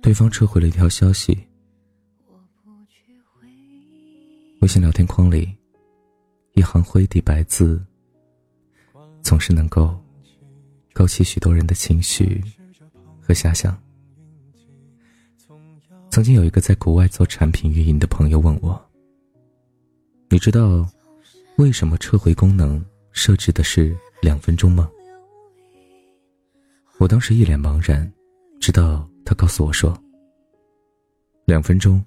对方撤回了一条消息，微信聊天框里一行灰底白字，总是能够勾起许多人的情绪和遐想。曾经有一个在国外做产品运营的朋友问我：“你知道为什么撤回功能设置的是两分钟吗？”我当时一脸茫然，直到他告诉我说：“两分钟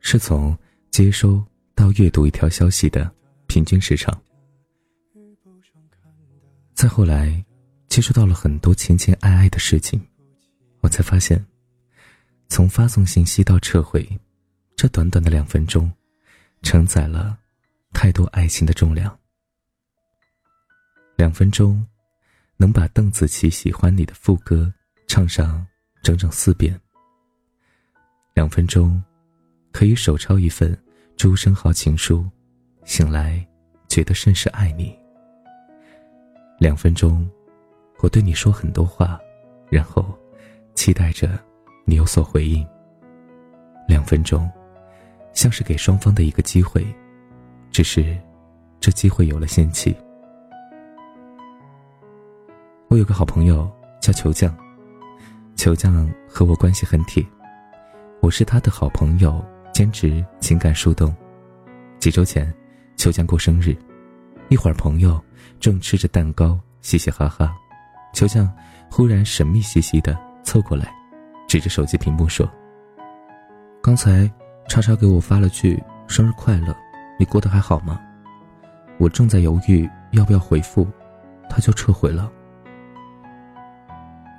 是从接收到阅读一条消息的平均时长。”再后来，接触到了很多情情爱爱的事情，我才发现。从发送信息到撤回，这短短的两分钟，承载了太多爱情的重量。两分钟，能把邓紫棋喜欢你的副歌唱上整整四遍。两分钟，可以手抄一份朱生豪情书，醒来觉得甚是爱你。两分钟，我对你说很多话，然后期待着。你有所回应。两分钟，像是给双方的一个机会，只是这机会有了限期。我有个好朋友叫球匠，球匠和我关系很铁，我是他的好朋友，兼职情感树洞。几周前，球匠过生日，一会儿朋友正吃着蛋糕嘻嘻哈哈，球匠忽然神秘兮兮的凑过来。指着手机屏幕说：“刚才叉叉给我发了句生日快乐，你过得还好吗？”我正在犹豫要不要回复，他就撤回了。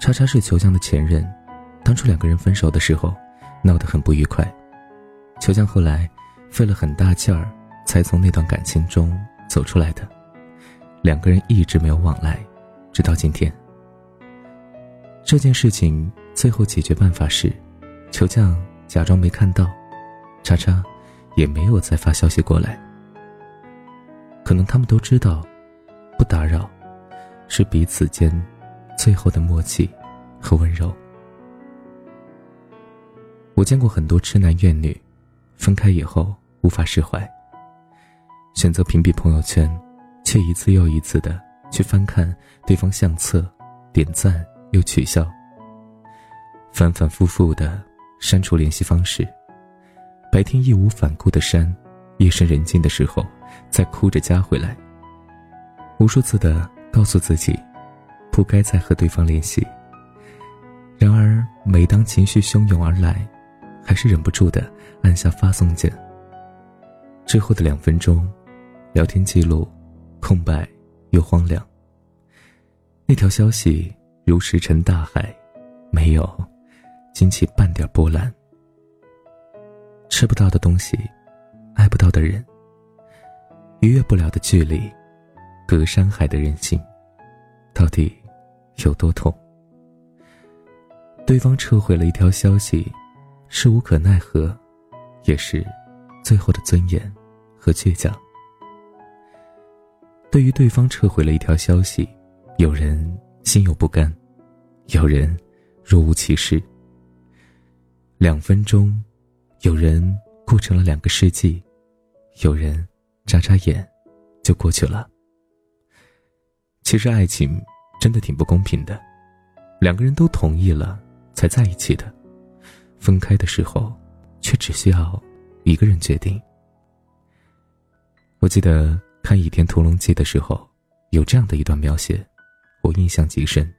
叉叉是球酱的前任，当初两个人分手的时候闹得很不愉快，球酱后来费了很大劲儿才从那段感情中走出来的，两个人一直没有往来，直到今天。这件事情。最后解决办法是，球酱假装没看到，叉叉也没有再发消息过来。可能他们都知道，不打扰是彼此间最后的默契和温柔。我见过很多痴男怨女，分开以后无法释怀，选择屏蔽朋友圈，却一次又一次的去翻看对方相册，点赞又取消。反反复复的删除联系方式，白天义无反顾的删，夜深人静的时候再哭着加回来。无数次的告诉自己，不该再和对方联系。然而每当情绪汹涌而来，还是忍不住的按下发送键。之后的两分钟，聊天记录空白又荒凉。那条消息如石沉大海，没有。惊起半点波澜。吃不到的东西，爱不到的人，逾越不了的距离，隔山海的人性，到底有多痛？对方撤回了一条消息，是无可奈何，也是最后的尊严和倔强。对于对方撤回了一条消息，有人心有不甘，有人若无其事。两分钟，有人过成了两个世纪，有人眨眨眼就过去了。其实爱情真的挺不公平的，两个人都同意了才在一起的，分开的时候却只需要一个人决定。我记得看《倚天屠龙记》的时候，有这样的一段描写，我印象极深。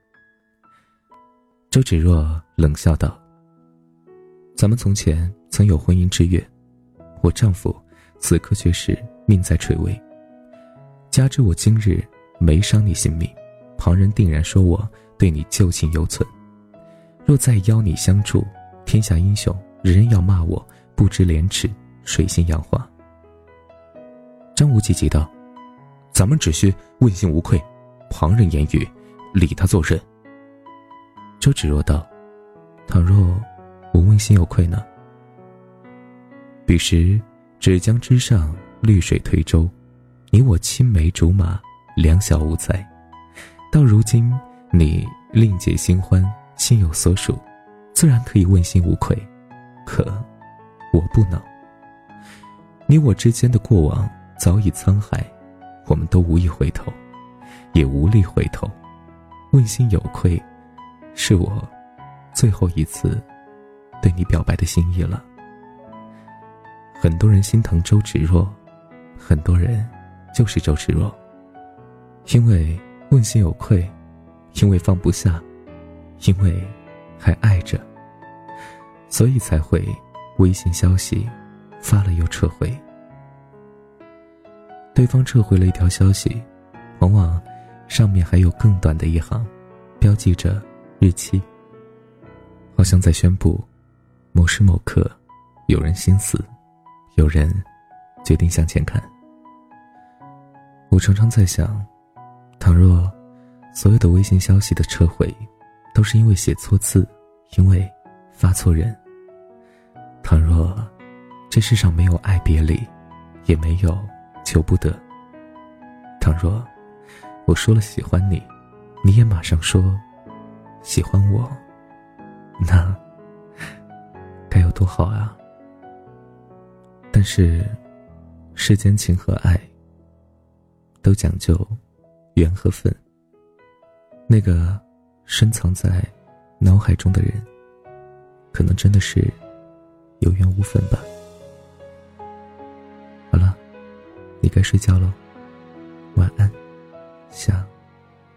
周芷若冷笑道。咱们从前曾有婚姻之约，我丈夫此刻却是命在垂危。加之我今日没伤你性命，旁人定然说我对你旧情犹存。若再邀你相助，天下英雄人人要骂我不知廉耻，水性杨花。张无忌急道：“咱们只需问心无愧，旁人言语，理他做甚？”周芷若道：“倘若……”我问心有愧呢。彼时，芷江之上，绿水推舟，你我青梅竹马，两小无猜。到如今，你另结新欢，心有所属，自然可以问心无愧。可，我不能。你我之间的过往早已沧海，我们都无意回头，也无力回头。问心有愧，是我最后一次对你表白的心意了。很多人心疼周芷若，很多人就是周芷若。因为问心有愧，因为放不下，因为还爱着，所以才会微信消息发了又撤回。对方撤回了一条消息，往往上面还有更短的一行，标记着日期，好像在宣布某时某刻有人心死，有人决定向前看。我常常在想。倘若所有的微信消息的撤回，都是因为写错字，因为发错人；倘若这世上没有爱别离，也没有求不得；倘若我说了喜欢你，你也马上说喜欢我，那该有多好啊！但是世间情和爱都讲究。缘和分。那个深藏在脑海中的人，可能真的是有缘无分吧。好了，你该睡觉喽，晚安，想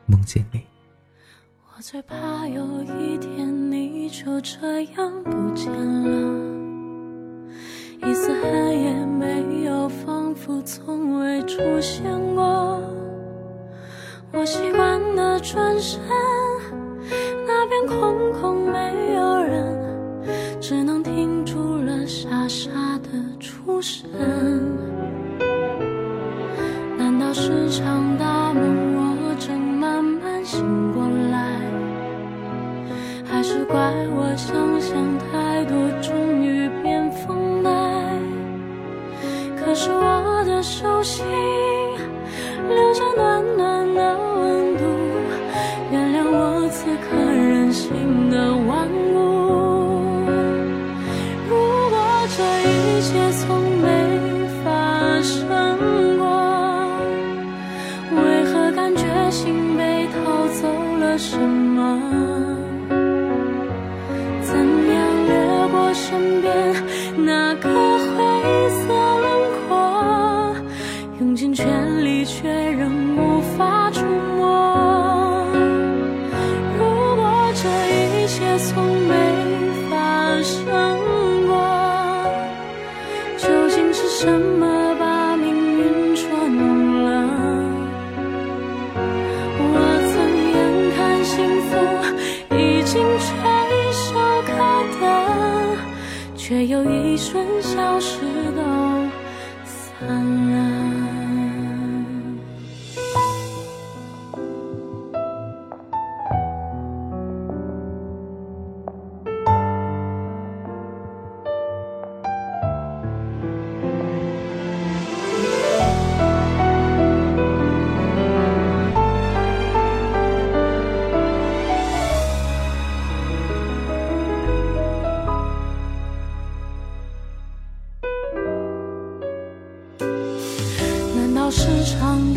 梦见你。我最怕有一天你就这样不见了，一丝痕也没有，仿佛从未出现过。我习惯的转身，那边空空没有人，只能停住了傻傻的出神。难道是场大梦，我正慢慢醒过来？还是怪我想象太多，终于变疯呆？可是我的手心留下暖暖。么？怎样掠过身边那颗灰色轮廓？用尽全力却仍无法触摸。如果这一切从没发生过究竟是什么小时长。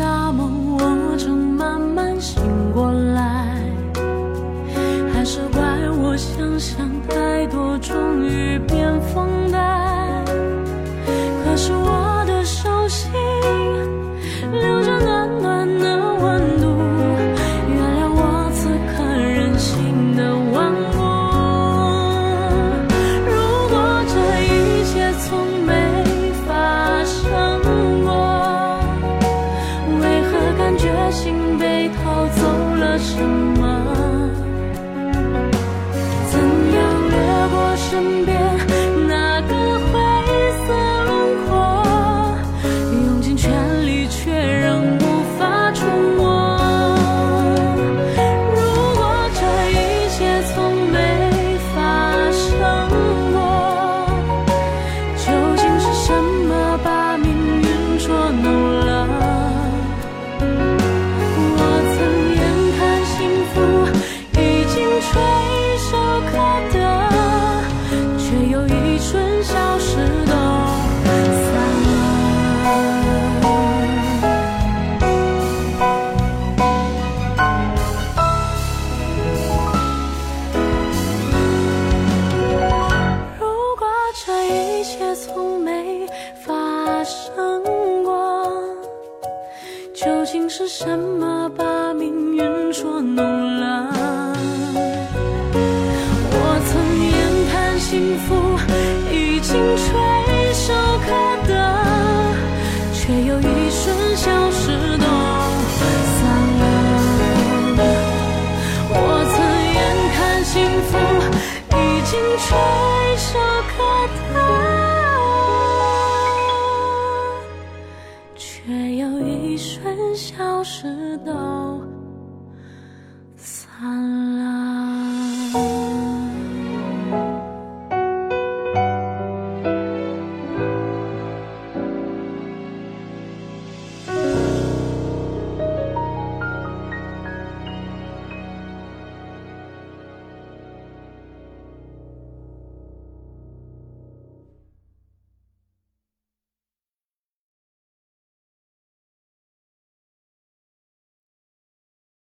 究竟是什么？把命运捉弄